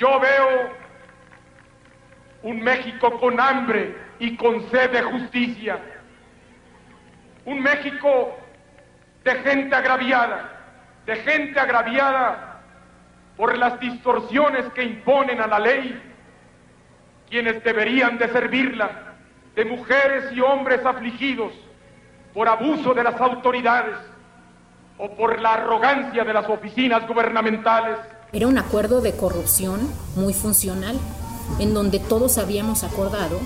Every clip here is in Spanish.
Yo veo un México con hambre y con sed de justicia. Un México de gente agraviada, de gente agraviada por las distorsiones que imponen a la ley quienes deberían de servirla, de mujeres y hombres afligidos por abuso de las autoridades o por la arrogancia de las oficinas gubernamentales. Era un acuerdo de corrupción muy funcional, en donde todos habíamos acordado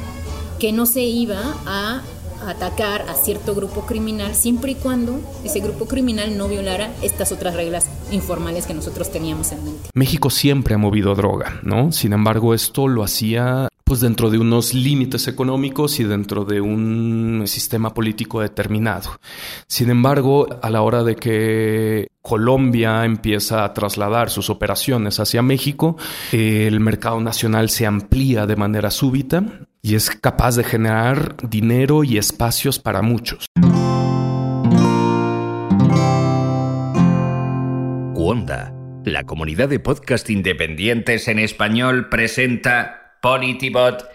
que no se iba a atacar a cierto grupo criminal siempre y cuando ese grupo criminal no violara estas otras reglas informales que nosotros teníamos en mente. México siempre ha movido droga, ¿no? Sin embargo, esto lo hacía pues dentro de unos límites económicos y dentro de un sistema político determinado. Sin embargo, a la hora de que Colombia empieza a trasladar sus operaciones hacia México, el mercado nacional se amplía de manera súbita y es capaz de generar dinero y espacios para muchos. Wanda, la comunidad de podcast independientes en español, presenta Politibot.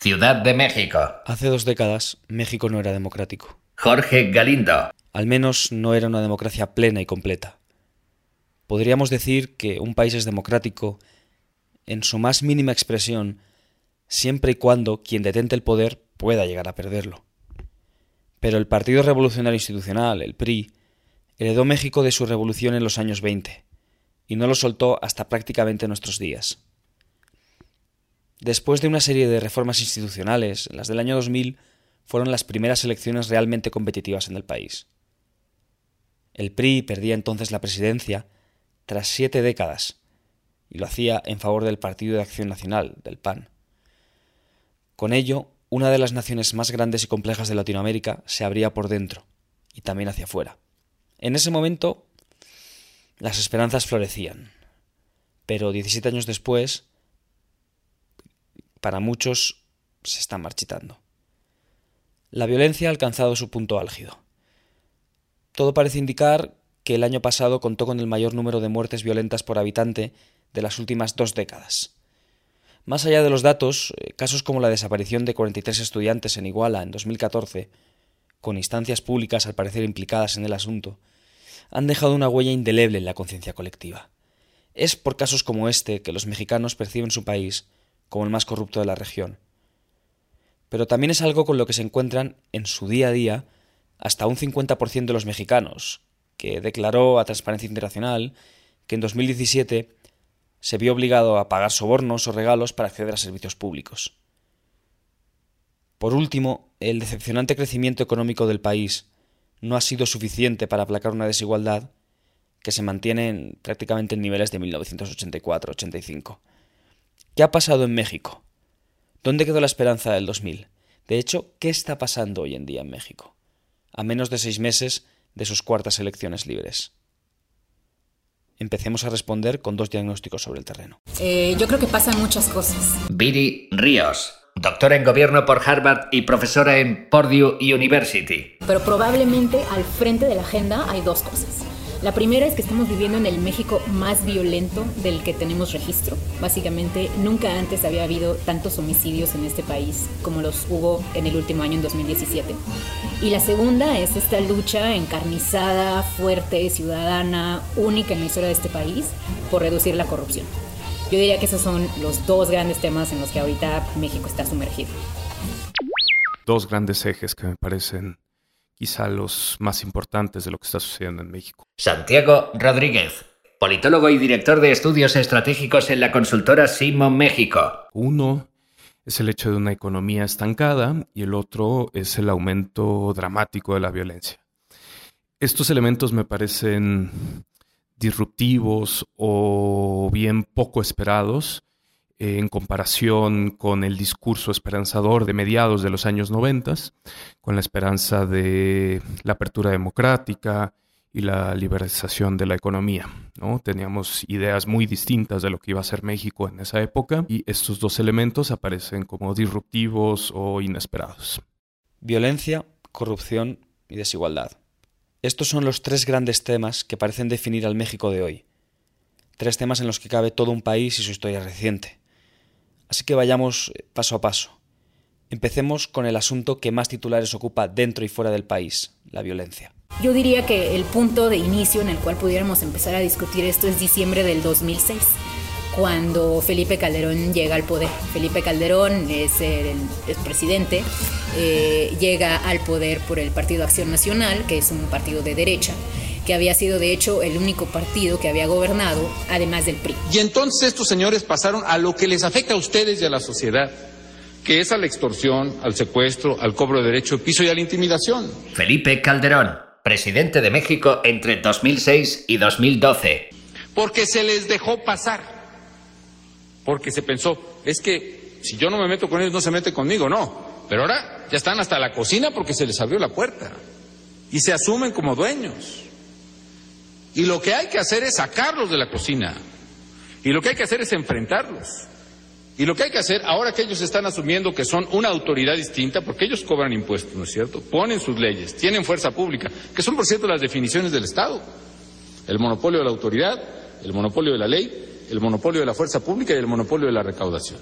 Ciudad de México. Hace dos décadas, México no era democrático. Jorge Galindo. Al menos no era una democracia plena y completa. Podríamos decir que un país es democrático en su más mínima expresión siempre y cuando quien detente el poder pueda llegar a perderlo. Pero el Partido Revolucionario Institucional, el PRI, heredó México de su revolución en los años 20 y no lo soltó hasta prácticamente nuestros días. Después de una serie de reformas institucionales, las del año 2000 fueron las primeras elecciones realmente competitivas en el país. El PRI perdía entonces la presidencia tras siete décadas y lo hacía en favor del Partido de Acción Nacional, del PAN. Con ello, una de las naciones más grandes y complejas de Latinoamérica se abría por dentro y también hacia afuera. En ese momento, las esperanzas florecían, pero 17 años después, para muchos se está marchitando. La violencia ha alcanzado su punto álgido. Todo parece indicar que el año pasado contó con el mayor número de muertes violentas por habitante de las últimas dos décadas. Más allá de los datos, eh, casos como la desaparición de 43 estudiantes en Iguala en 2014, con instancias públicas al parecer implicadas en el asunto, han dejado una huella indeleble en la conciencia colectiva. Es por casos como este que los mexicanos perciben su país como el más corrupto de la región. Pero también es algo con lo que se encuentran en su día a día hasta un 50% de los mexicanos, que declaró a Transparencia Internacional que en 2017 se vio obligado a pagar sobornos o regalos para acceder a servicios públicos. Por último, el decepcionante crecimiento económico del país no ha sido suficiente para aplacar una desigualdad que se mantiene prácticamente en niveles de 1984-85. ¿Qué ha pasado en México? ¿Dónde quedó la esperanza del 2000? De hecho, ¿qué está pasando hoy en día en México? A menos de seis meses de sus cuartas elecciones libres. Empecemos a responder con dos diagnósticos sobre el terreno. Eh, yo creo que pasan muchas cosas. Viri Ríos, doctora en gobierno por Harvard y profesora en Purdue University. Pero probablemente al frente de la agenda hay dos cosas. La primera es que estamos viviendo en el México más violento del que tenemos registro. Básicamente, nunca antes había habido tantos homicidios en este país como los hubo en el último año, en 2017. Y la segunda es esta lucha encarnizada, fuerte, ciudadana, única en la historia de este país por reducir la corrupción. Yo diría que esos son los dos grandes temas en los que ahorita México está sumergido. Dos grandes ejes que me parecen quizá los más importantes de lo que está sucediendo en México. Santiago Rodríguez, politólogo y director de estudios estratégicos en la consultora Simon México. Uno es el hecho de una economía estancada y el otro es el aumento dramático de la violencia. Estos elementos me parecen disruptivos o bien poco esperados en comparación con el discurso esperanzador de mediados de los años 90, con la esperanza de la apertura democrática y la liberalización de la economía. ¿no? Teníamos ideas muy distintas de lo que iba a ser México en esa época y estos dos elementos aparecen como disruptivos o inesperados. Violencia, corrupción y desigualdad. Estos son los tres grandes temas que parecen definir al México de hoy. tres temas en los que cabe todo un país y su historia reciente. Así que vayamos eh, paso a paso. Empecemos con el asunto que más titulares ocupa dentro y fuera del país, la violencia. Yo diría que el punto de inicio en el cual pudiéramos empezar a discutir esto es diciembre del 2006, cuando Felipe Calderón llega al poder. Felipe Calderón es el, presidente, eh, llega al poder por el Partido Acción Nacional, que es un partido de derecha, que había sido de hecho el único partido que había gobernado, además del PRI. Y entonces estos señores pasaron a lo que les afecta a ustedes y a la sociedad, que es a la extorsión, al secuestro, al cobro de derecho de piso y a la intimidación. Felipe Calderón, presidente de México entre 2006 y 2012. Porque se les dejó pasar. Porque se pensó, es que si yo no me meto con ellos, no se mete conmigo, no. Pero ahora ya están hasta la cocina porque se les abrió la puerta. Y se asumen como dueños. Y lo que hay que hacer es sacarlos de la cocina. Y lo que hay que hacer es enfrentarlos. Y lo que hay que hacer, ahora que ellos están asumiendo que son una autoridad distinta, porque ellos cobran impuestos, ¿no es cierto? Ponen sus leyes, tienen fuerza pública, que son, por cierto, las definiciones del Estado. El monopolio de la autoridad, el monopolio de la ley, el monopolio de la fuerza pública y el monopolio de la recaudación.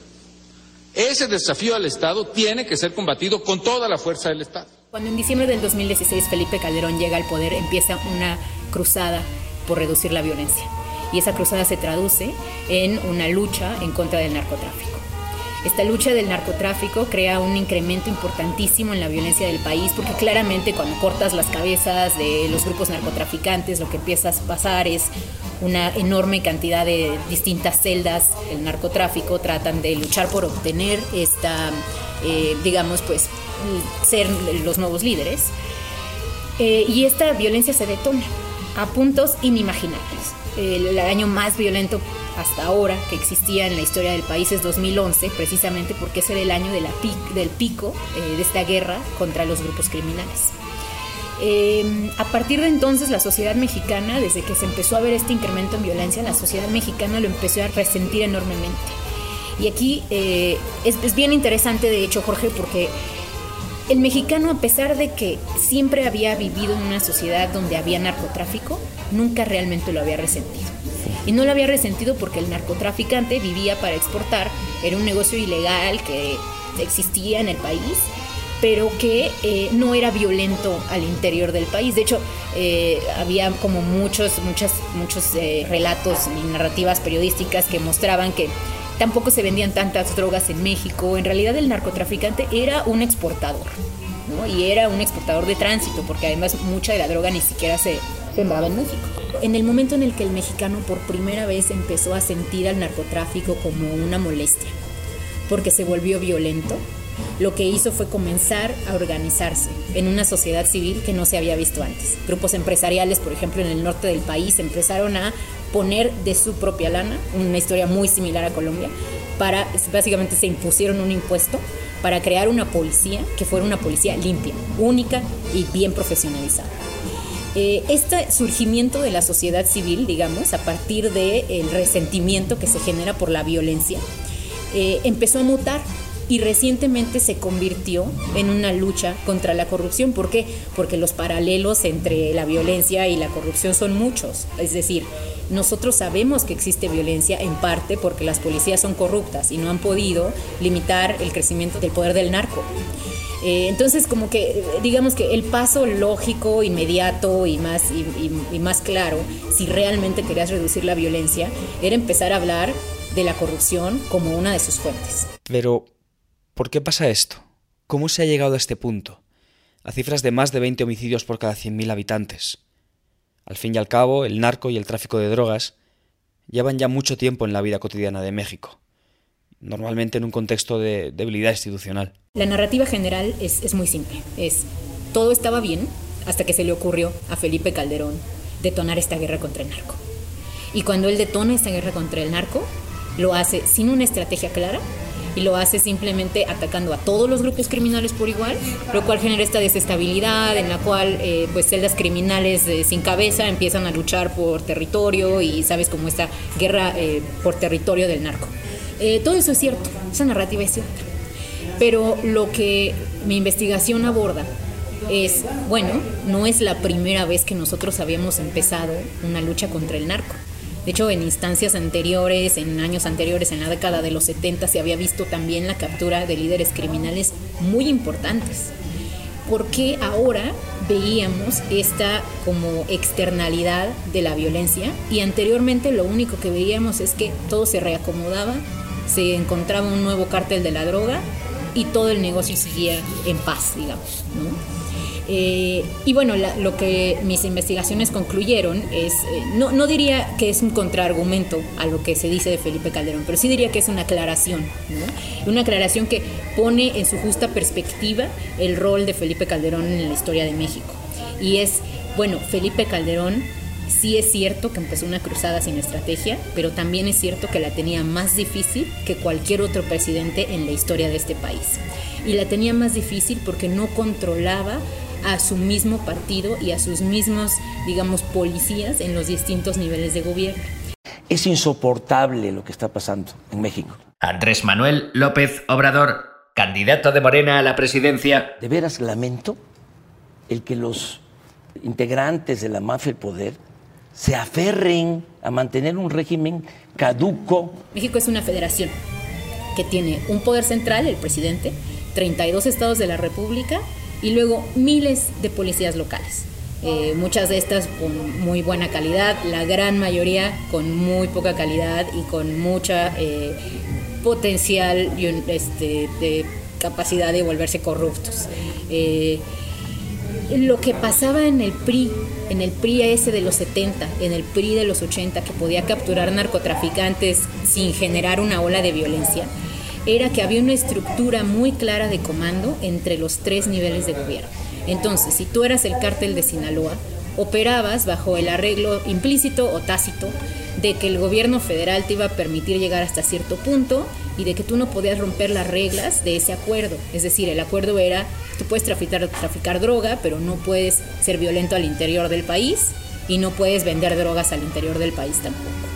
Ese desafío al Estado tiene que ser combatido con toda la fuerza del Estado. Cuando en diciembre del 2016 Felipe Calderón llega al poder, empieza una cruzada por reducir la violencia. Y esa cruzada se traduce en una lucha en contra del narcotráfico. Esta lucha del narcotráfico crea un incremento importantísimo en la violencia del país porque claramente cuando cortas las cabezas de los grupos narcotraficantes lo que empieza a pasar es una enorme cantidad de distintas celdas del narcotráfico tratan de luchar por obtener esta, eh, digamos, pues ser los nuevos líderes. Eh, y esta violencia se detona a puntos inimaginables. El año más violento hasta ahora que existía en la historia del país es 2011, precisamente porque era el año de la del pico eh, de esta guerra contra los grupos criminales. Em, a partir de entonces la sociedad mexicana, desde que se empezó a ver este incremento en violencia, la sociedad mexicana lo empezó a resentir enormemente. Y aquí eh, es, es bien interesante, de hecho, Jorge, porque el mexicano, a pesar de que siempre había vivido en una sociedad donde había narcotráfico, nunca realmente lo había resentido. Y no lo había resentido porque el narcotraficante vivía para exportar, era un negocio ilegal que existía en el país, pero que eh, no era violento al interior del país. De hecho, eh, había como muchos, muchos, muchos eh, relatos y narrativas periodísticas que mostraban que Tampoco se vendían tantas drogas en México. En realidad el narcotraficante era un exportador, ¿no? Y era un exportador de tránsito, porque además mucha de la droga ni siquiera se sembraba en México. En el momento en el que el mexicano por primera vez empezó a sentir al narcotráfico como una molestia, porque se volvió violento, lo que hizo fue comenzar a organizarse en una sociedad civil que no se había visto antes. Grupos empresariales, por ejemplo, en el norte del país empezaron a poner de su propia lana, una historia muy similar a Colombia, para, básicamente se impusieron un impuesto para crear una policía que fuera una policía limpia, única y bien profesionalizada. Eh, este surgimiento de la sociedad civil, digamos, a partir del resentimiento que se genera por la violencia, eh, empezó a mutar y recientemente se convirtió en una lucha contra la corrupción. ¿Por qué? Porque los paralelos entre la violencia y la corrupción son muchos. Es decir, nosotros sabemos que existe violencia en parte porque las policías son corruptas y no han podido limitar el crecimiento del poder del narco. Eh, entonces, como que digamos que el paso lógico, inmediato y más, y más claro, si realmente querías reducir la violencia, era empezar a hablar de la corrupción como una de sus fuentes. Pero, ¿por qué pasa esto? ¿Cómo se ha llegado a este punto? A cifras de más de 20 homicidios por cada 100.000 habitantes. Al fin y al cabo, el narco y el tráfico de drogas llevan ya mucho tiempo en la vida cotidiana de México, normalmente en un contexto de debilidad institucional. La narrativa general es, muy simple. Es todo estaba bien hasta que se le ocurrió a Felipe Calderón detonar esta guerra contra el narco. Y cuando él detona esta guerra contra el narco, lo hace sin una estrategia clara y lo hace simplemente atacando a todos los grupos criminales por igual, lo cual genera esta desestabilidad en la cual eh, pues celdas criminales eh, sin cabeza empiezan a luchar por territorio y sabes como esta guerra eh, por territorio del narco. todo eso es cierto, esa narrativa es cierta. Pero lo que mi investigación aborda es, bueno, no es la primera vez que nosotros habíamos empezado una lucha contra el narco De hecho, en instancias anteriores, en años anteriores, en la década de los 70, se había visto también la captura de líderes criminales muy importantes. ¿Por qué ahora veíamos esta como externalidad de la violencia y anteriormente lo único que veíamos es que todo se reacomodaba, se encontraba un nuevo cártel de la droga y todo el negocio seguía en paz, digamos. ¿no? Eh, y bueno, lo que mis investigaciones concluyeron es, eh, no, no, diría que es un contraargumento a lo que se dice de Felipe Calderón, pero sí diría que es una aclaración, ¿no? una aclaración que pone en su justa perspectiva el rol de Felipe Calderón en la historia de México. Y es, bueno, Felipe Calderón sí es cierto que empezó una cruzada sin estrategia, pero también es cierto que la tenía más difícil que cualquier otro presidente en la historia de este país. Y la tenía más difícil porque no controlaba a su mismo partido y a sus mismos, digamos, policías en los distintos niveles de gobierno. Es insoportable lo que está pasando en México. Andrés Manuel López Obrador, candidato de Morena a la presidencia. De veras lamento el que los integrantes de la mafia del poder se aferren a mantener un régimen caduco. México es una federación que tiene un poder central, el presidente, 32 estados de la República y luego miles de policías locales. Eh, muchas de estas con muy buena calidad, la gran mayoría con muy poca calidad y con mucha eh, potencial y este, de capacidad de volverse corruptos. Eh, lo que pasaba en el PRI, en el PRI ese de los 70, en el PRI de los 80, que podía capturar narcotraficantes sin generar una ola de violencia, era que había una estructura muy clara de comando entre los tres niveles de gobierno. Entonces, si tú eras el cártel de Sinaloa, operabas bajo el arreglo implícito o tácito de que el gobierno federal te iba a permitir llegar hasta cierto punto y de que tú no podías romper las reglas de ese acuerdo. Es decir, el acuerdo era, tú puedes traficar, traficar droga, pero no puedes ser violento al interior del país y no puedes vender drogas al interior del país tampoco.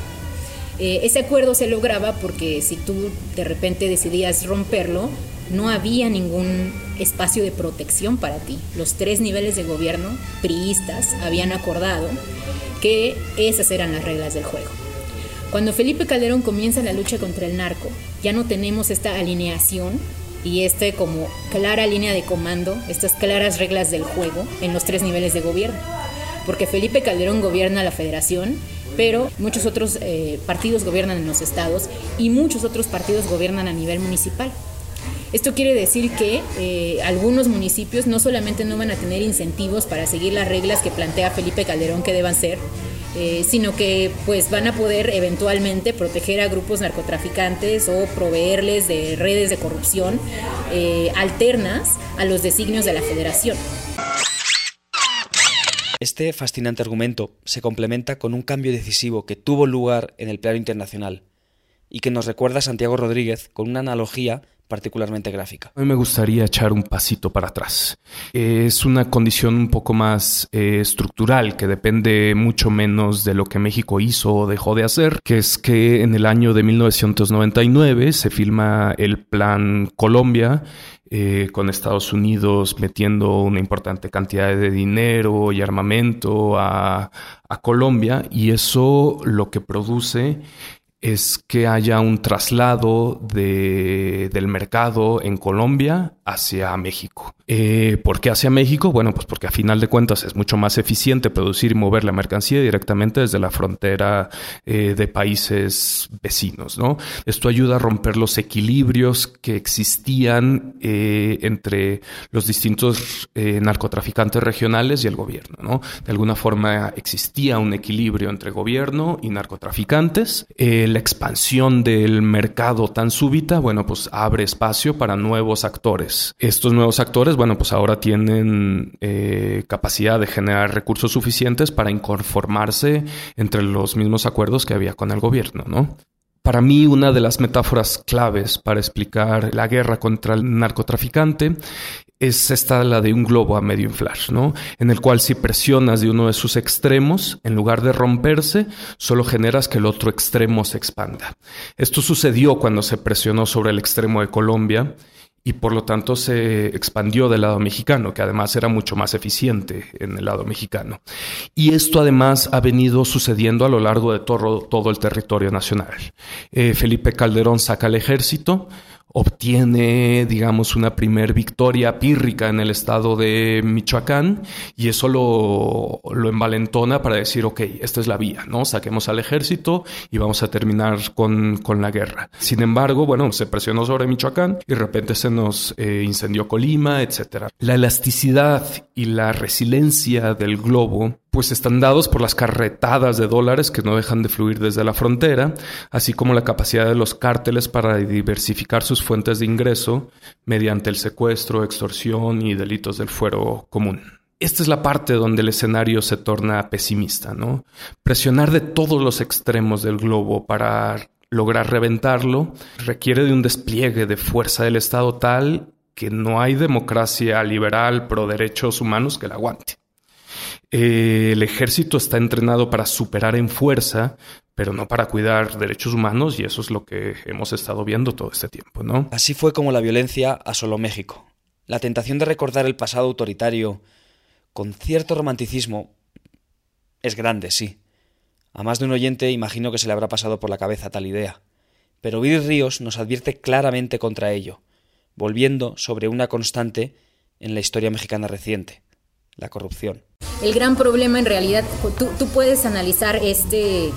Eh, ese acuerdo se lograba porque si tú de repente decidías romperlo, no había ningún espacio de protección para ti. Los tres niveles de gobierno, priistas, habían acordado que esas eran las reglas del juego. Cuando Felipe Calderón comienza la lucha contra el narco, ya no tenemos esta alineación y este como clara línea de comando, estas claras reglas del juego en los tres niveles de gobierno. Porque Felipe Calderón gobierna la federación pero muchos otros eh, partidos gobiernan en los estados y muchos otros partidos gobiernan a nivel municipal. Esto quiere decir que eh, algunos municipios no solamente no van a tener incentivos para seguir las reglas que plantea Felipe Calderón que deban ser, eh, sino que pues van a poder eventualmente proteger a grupos narcotraficantes o proveerles de redes de corrupción alternas a los designios de la federación. Este fascinante argumento se complementa con un cambio decisivo que tuvo lugar en el plano internacional y que nos recuerda Santiago Rodríguez con una analogía particularmente gráfica. A mí me gustaría echar un pasito para atrás. Es una condición un poco más eh, estructural que depende mucho menos de lo que México hizo o dejó de hacer, que es que en el año de 1999 se filma el Plan Colombia eh, con Estados Unidos metiendo una importante cantidad de dinero y armamento a, a Colombia y eso lo que produce es que haya un traslado de, del mercado en Colombia hacia México. Eh, ¿Por qué hacia México? Bueno, pues porque a final de cuentas es mucho más eficiente producir y mover la mercancía directamente desde la frontera eh, de países vecinos, ¿no? Esto ayuda a romper los equilibrios que existían eh, entre los distintos narcotraficantes regionales y el gobierno, ¿no? De alguna forma existía un equilibrio entre gobierno y narcotraficantes. la expansión del mercado tan súbita, bueno, pues abre espacio para nuevos actores. Estos nuevos actores bueno, pues ahora tienen eh, capacidad de generar recursos suficientes para inconformarse entre los mismos acuerdos que había con el gobierno, ¿no? Para mí, una de las metáforas claves para explicar la guerra contra el narcotraficante es esta la de un globo a medio inflar, ¿no? En el cual si presionas de uno de sus extremos, en lugar de romperse, solo generas que el otro extremo se expanda. Esto sucedió cuando se presionó sobre el extremo de Colombia y por lo tanto se expandió del lado mexicano, que además era mucho más eficiente en el lado mexicano. Y esto además ha venido sucediendo a lo largo de todo, todo el territorio nacional. Eh, Felipe Calderón saca el ejército, obtiene, digamos, una primer victoria pírrica en el estado de Michoacán y eso lo, lo, envalentona para decir, ok, esta es la vía, ¿no? Saquemos al ejército y vamos a terminar con, con la guerra. Sin embargo, bueno, se presionó sobre Michoacán y de repente se nos eh, incendió Colima, etc. La elasticidad y la resiliencia del globo pues están dados por las carretadas de dólares que no dejan de fluir desde la frontera, así como la capacidad de los cárteles para diversificar sus fuentes de ingreso mediante el secuestro, extorsión y delitos del fuero común. Esta es la parte donde el escenario se torna pesimista, ¿no? Presionar de todos los extremos del globo para lograr reventarlo requiere de un despliegue de fuerza del Estado tal que no hay democracia liberal pro derechos humanos que la aguante. Eh, el ejército está entrenado para superar en fuerza, pero no para cuidar derechos humanos y eso es lo que hemos estado viendo todo este tiempo, ¿no? Así fue como la violencia asoló México. La tentación de recordar el pasado autoritario con cierto romanticismo es grande, sí. A más de un oyente imagino que se le habrá pasado por la cabeza tal idea. Pero Vir Ríos nos advierte claramente contra ello, volviendo sobre una constante en la historia mexicana reciente, la corrupción. El gran problema en realidad, tú, puedes analizar este,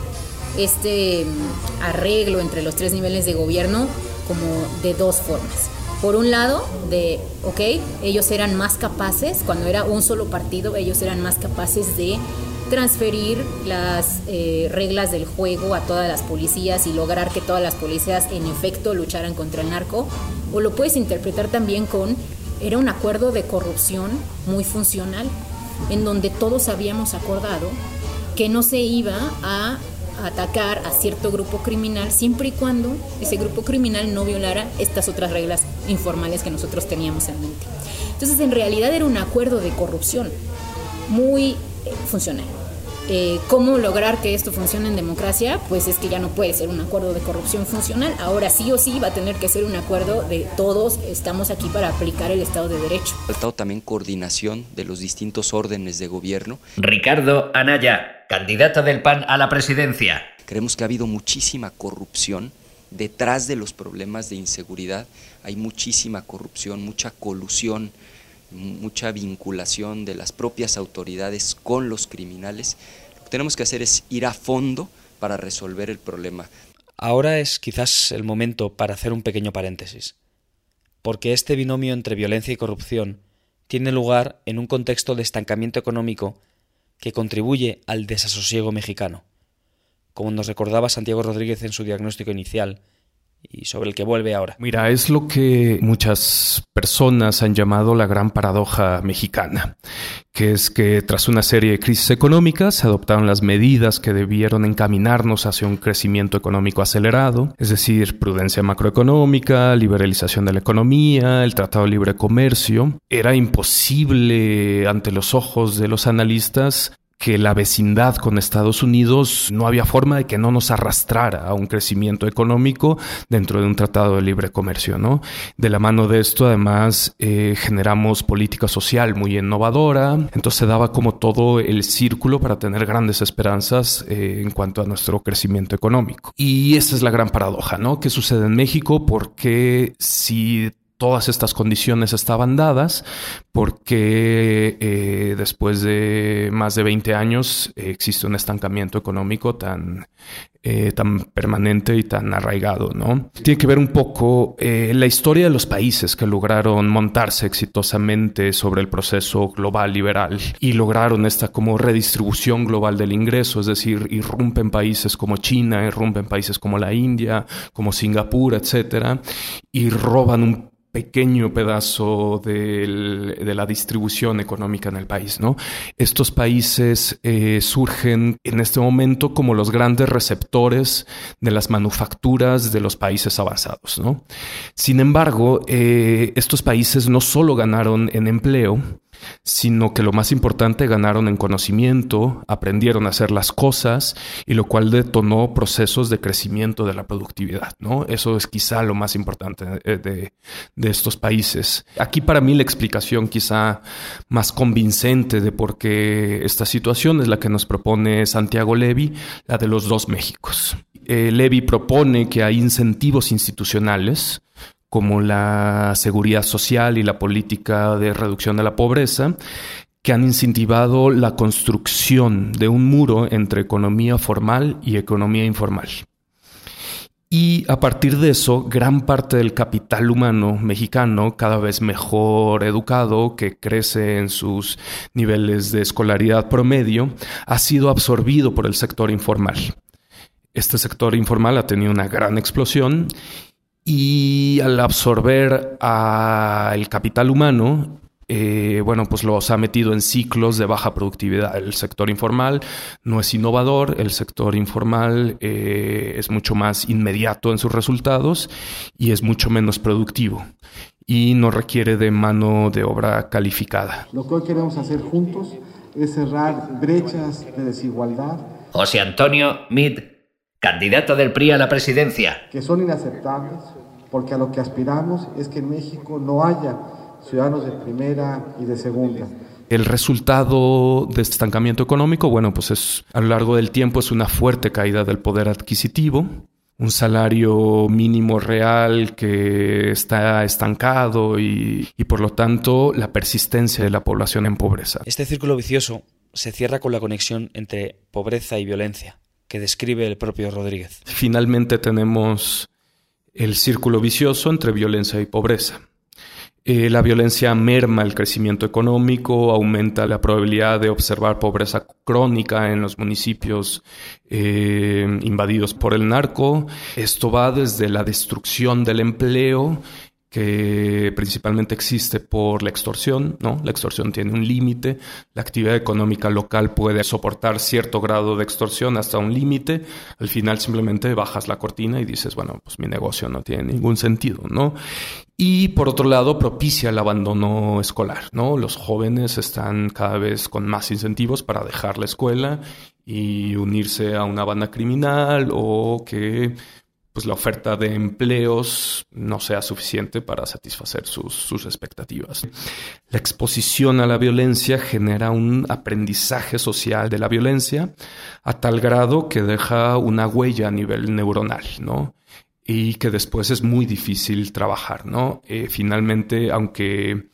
este mm, arreglo entre los tres niveles de gobierno como de dos formas. Por un lado, de, ok, ellos eran más capaces, cuando era un solo partido, ellos eran más capaces de transferir las eh, reglas del juego a todas las policías y lograr que todas las policías en efecto lucharan contra el narco. O lo puedes interpretar también con, era un acuerdo de corrupción muy funcional en donde todos habíamos acordado que no se iba a atacar a cierto grupo criminal siempre y cuando ese grupo criminal no violara estas otras reglas informales que nosotros teníamos en mente. Entonces, en realidad era un acuerdo de corrupción muy eh, funcional. Eh, ¿Cómo lograr que esto funcione en democracia? Pues es que ya no puede ser un acuerdo de corrupción funcional. Ahora sí o sí va a tener que ser un acuerdo de todos estamos aquí para aplicar el Estado de Derecho. Ha faltado también coordinación de los distintos órdenes de gobierno. Ricardo Anaya, candidato del PAN a la presidencia. Creemos que ha habido muchísima corrupción. Detrás de los problemas de inseguridad hay muchísima corrupción, mucha colusión mucha vinculación de las propias autoridades con los criminales. Lo que tenemos que hacer es ir a fondo para resolver el problema. Ahora es quizás el momento para hacer un pequeño paréntesis, porque este binomio entre violencia y corrupción tiene lugar en un contexto de estancamiento económico que contribuye al desasosiego mexicano. Como nos recordaba Santiago Rodríguez en su diagnóstico inicial, y sobre el que vuelve ahora. Mira, es lo que muchas personas han llamado la gran paradoja mexicana, que es que tras una serie de crisis económicas se adoptaron las medidas que debieron encaminarnos hacia un crecimiento económico acelerado, es decir, prudencia macroeconómica, liberalización de la economía, el Tratado de Libre Comercio. Era imposible ante los ojos de los analistas que la vecindad con Estados Unidos no había forma de que no nos arrastrara a un crecimiento económico dentro de un tratado de libre comercio, ¿no? De la mano de esto, además, eh, generamos política social muy innovadora, entonces se daba como todo el círculo para tener grandes esperanzas eh, en cuanto a nuestro crecimiento económico. Y esa es la gran paradoja, ¿no? ¿Qué sucede en México? Porque si todas estas condiciones estaban dadas porque eh, después de más de 20 años eh, existe un estancamiento económico tan, eh, tan permanente y tan arraigado, ¿no? Tiene que ver un poco la historia de los países que lograron montarse exitosamente sobre el proceso global liberal y lograron esta como redistribución global del ingreso, es decir, irrumpen países como China, irrumpen países como la India, como Singapur, etcétera, y roban un pequeño pedazo de la distribución económica en el país. Estos países eh, surgen en este momento como los grandes receptores de las manufacturas de los países avanzados. Sin embargo, eh, estos países no solo ganaron en empleo, sino que lo más importante ganaron en conocimiento, aprendieron a hacer las cosas y lo cual detonó procesos de crecimiento de la productividad, ¿no? Eso es quizá lo más importante eh, de, de estos países. Aquí para mí la explicación quizá más convincente de por qué esta situación es la que nos propone Santiago Levy, la de los dos Méxicos. Eh, Levy propone que hay incentivos institucionales como la seguridad social y la política de reducción de la pobreza, que han incentivado la construcción de un muro entre economía formal y economía informal. Y a partir de eso, gran parte del capital humano mexicano, cada vez mejor educado, que crece en sus niveles de escolaridad promedio, ha sido absorbido por el sector informal. Este sector informal ha tenido una gran explosión y al absorber al capital humano, eh, bueno, pues los ha metido en ciclos de baja productividad. El sector informal no es innovador, el sector informal eh, es mucho más inmediato en sus resultados y es mucho menos productivo y no requiere de mano de obra calificada. Lo que hoy queremos hacer juntos es cerrar brechas de desigualdad. José Antonio Mid candidato del PRI a la presidencia. Que son inaceptables porque a lo que aspiramos es que en México no haya ciudadanos de primera y de segunda. El resultado de este estancamiento económico, bueno, pues es a lo largo del tiempo es una fuerte caída del poder adquisitivo, un salario mínimo real que está estancado y, y, por lo tanto la persistencia de la población en pobreza. Este círculo vicioso se cierra con la conexión entre pobreza y violencia que describe el propio Rodríguez. Finalmente tenemos el círculo vicioso entre violencia y pobreza. Eh, la violencia merma el crecimiento económico, aumenta la probabilidad de observar pobreza crónica en los municipios eh, invadidos por el narco. Esto va desde la destrucción del empleo que principalmente existe por la extorsión, ¿no? La extorsión tiene un límite, la actividad económica local puede soportar cierto grado de extorsión hasta un límite, al final simplemente bajas la cortina y dices, bueno, pues mi negocio no tiene ningún sentido, ¿no? Y por otro lado, propicia el abandono escolar, ¿no? Los jóvenes están cada vez con más incentivos para dejar la escuela y unirse a una banda criminal o que pues la oferta de empleos no sea suficiente para satisfacer sus, sus, expectativas. La exposición a la violencia genera un aprendizaje social de la violencia a tal grado que deja una huella a nivel neuronal, ¿no? Y que después es muy difícil trabajar, ¿no? Eh, finalmente, aunque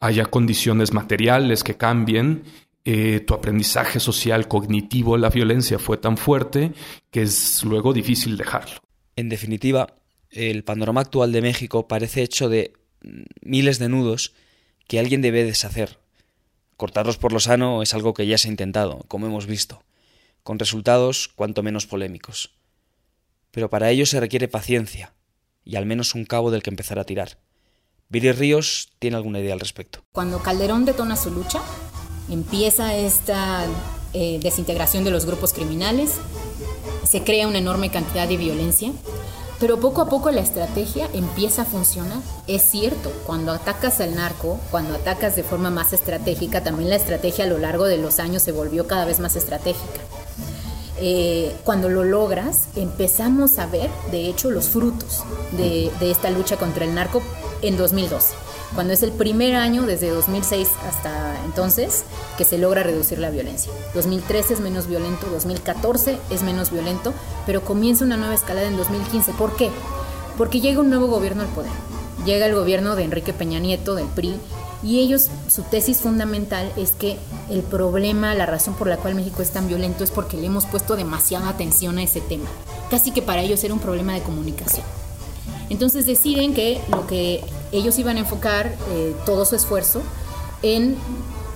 haya condiciones materiales que cambien, eh, tu aprendizaje social cognitivo la violencia fue tan fuerte que es luego difícil dejarlo. En definitiva, el panorama actual de México parece hecho de miles de nudos que alguien debe deshacer. Cortarlos por lo sano es algo que ya se ha intentado, como hemos visto, con resultados cuanto menos polémicos. Pero para ello se requiere paciencia y al menos un cabo del que empezar a tirar. Viri Ríos tiene alguna idea al respecto. Cuando Calderón detona su lucha, empieza esta eh, desintegración de los grupos criminales, se crea una enorme cantidad de violencia, pero poco a poco la estrategia empieza a funcionar. Es cierto, cuando atacas al narco, cuando atacas de forma más estratégica, también la estrategia a lo largo de los años se volvió cada vez más estratégica. Eh, cuando lo logras, empezamos a ver, de hecho, los frutos de, de esta lucha contra el narco en 2012 cuando es el primer año desde 2006 hasta entonces que se logra reducir la violencia. 2013 es menos violento, 2014 es menos violento, pero comienza una nueva escalada en 2015. ¿Por qué? Porque llega un nuevo gobierno al poder. Llega el gobierno de Enrique Peña Nieto, del PRI, y ellos, su tesis fundamental es que el problema, la razón por la cual México es tan violento es porque le hemos puesto demasiada atención a ese tema. Casi que para ellos era un problema de comunicación. Entonces deciden que lo que ellos iban a enfocar eh, todo su esfuerzo en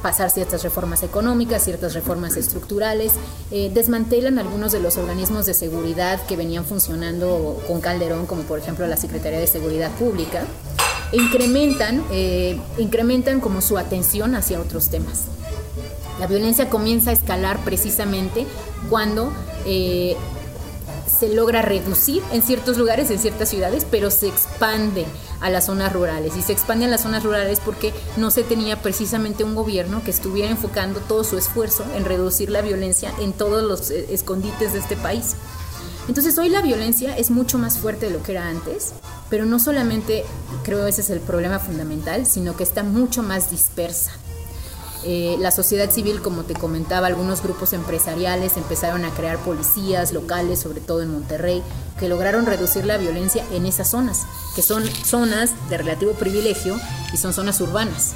pasar ciertas reformas económicas, ciertas reformas estructurales, eh, desmantelan algunos de los organismos de seguridad que venían funcionando con Calderón, como por ejemplo la Secretaría de Seguridad Pública, e incrementan, eh, incrementan como su atención hacia otros temas. La violencia comienza a escalar precisamente cuando se logra reducir en ciertos lugares, en ciertas ciudades, pero se expande a las zonas rurales. Y se expande a las zonas rurales porque no se tenía precisamente un gobierno que estuviera enfocando todo su esfuerzo en reducir la violencia en todos los eh, escondites de este país. Entonces hoy la violencia es mucho más fuerte de lo que era antes, pero no solamente creo ese es el problema fundamental, sino que está mucho más dispersa. Eh, la sociedad civil, como te comentaba, algunos grupos empresariales empezaron a crear policías locales, sobre todo en Monterrey, que lograron reducir la violencia en esas zonas, que son zonas de relativo privilegio y son zonas urbanas.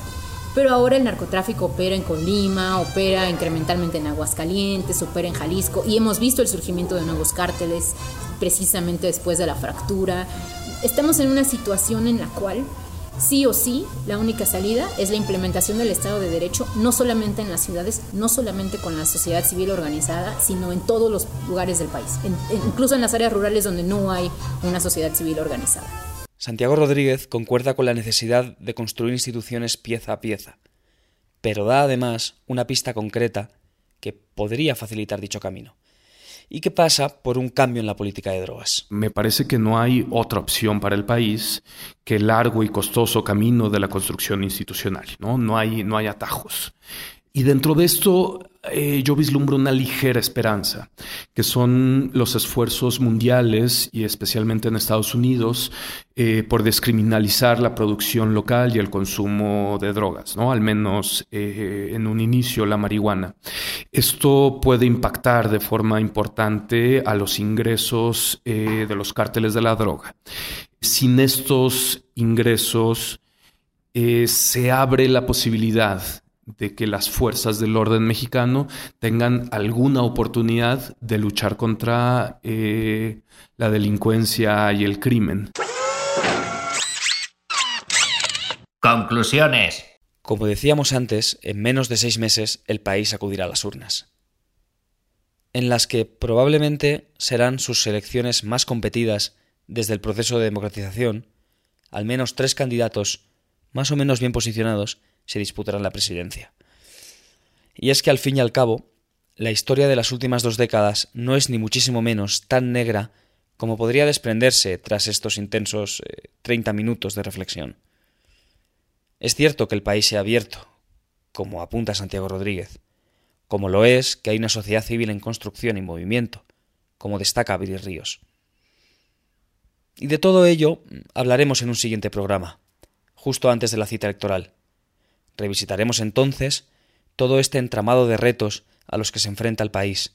Pero ahora el narcotráfico opera en Colima, opera incrementalmente en Aguascalientes, opera en Jalisco y hemos visto el surgimiento de nuevos cárteles precisamente después de la fractura. Estamos en una situación en la cual Sí o sí, la única salida es la implementación del Estado de Derecho, no solamente en las ciudades, no solamente con la sociedad civil organizada, sino en todos los lugares del país, incluso en las áreas rurales donde no hay una sociedad civil organizada. Santiago Rodríguez concuerda con la necesidad de construir instituciones pieza a pieza, pero da además una pista concreta que podría facilitar dicho camino y que pasa por un cambio en la política de drogas. Me parece que no hay otra opción para el país que el largo y costoso camino de la construcción institucional, ¿no? No hay, no hay atajos. Y dentro de esto eh, yo vislumbro una ligera esperanza, que son los esfuerzos mundiales y especialmente en Estados Unidos eh, por descriminalizar la producción local y el consumo de drogas, ¿no? al menos eh, en un inicio la marihuana. Esto puede impactar de forma importante a los ingresos de los cárteles de la droga. Sin estos ingresos se abre la posibilidad de que las fuerzas del orden mexicano tengan alguna oportunidad de luchar contra eh, la delincuencia y el crimen. Conclusiones. Como decíamos antes, en menos de seis meses el país acudirá a las urnas, en las que probablemente serán sus elecciones más competidas desde el proceso de democratización, al menos tres candidatos más o menos bien posicionados se disputarán la presidencia. Y es que al fin y al cabo, la historia de las últimas dos décadas no es ni muchísimo menos tan negra como podría desprenderse tras estos intensos 30 eh, minutos de reflexión. Es cierto que el país se ha abierto, como apunta Santiago Rodríguez, como lo es que hay una sociedad civil en construcción y movimiento, como destaca Viri Ríos. Y de todo ello hablaremos en un siguiente programa, justo antes de la cita electoral. Revisitaremos entonces todo este entramado de retos a los que se enfrenta el país,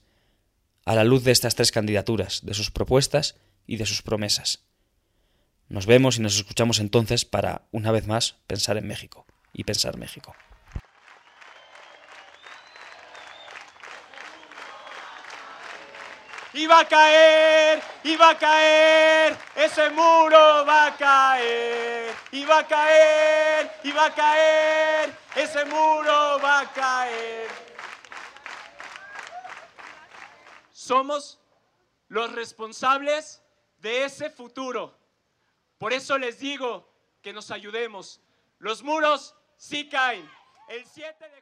a la luz de estas tres candidaturas, de sus propuestas y de sus promesas. Nos vemos y nos escuchamos entonces para, una vez más, pensar en México y pensar México. Y va a caer, y va a caer, ese muro va a caer, y va a caer, y va a caer, ese muro va a caer. Somos los responsables de ese futuro. Por eso les digo que nos ayudemos. Los muros sí caen. El 7 de